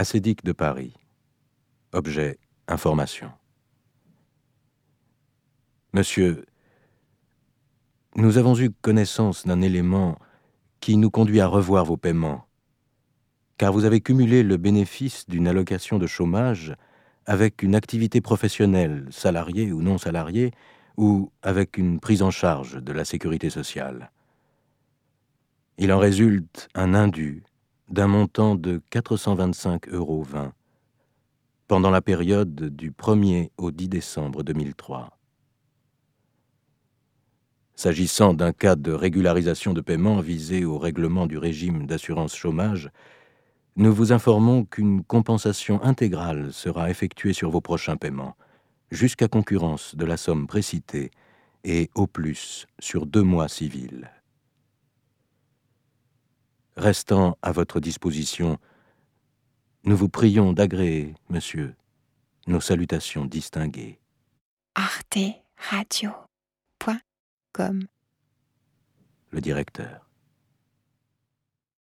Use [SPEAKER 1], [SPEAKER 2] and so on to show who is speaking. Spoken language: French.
[SPEAKER 1] Acédique de Paris. Objet Information. Monsieur, nous avons eu connaissance d'un élément qui nous conduit à revoir vos paiements, car vous avez cumulé le bénéfice d'une allocation de chômage avec une activité professionnelle, salariée ou non salariée, ou avec une prise en charge de la sécurité sociale. Il en résulte un indu d'un montant de 425,20 euros pendant la période du 1er au 10 décembre 2003. S'agissant d'un cas de régularisation de paiement visé au règlement du régime d'assurance chômage, nous vous informons qu'une compensation intégrale sera effectuée sur vos prochains paiements, jusqu'à concurrence de la somme précitée et au plus sur deux mois civils. Restant à votre disposition, nous vous prions d'agréer, monsieur, nos salutations distinguées.
[SPEAKER 2] Arte Radio.
[SPEAKER 1] Le directeur.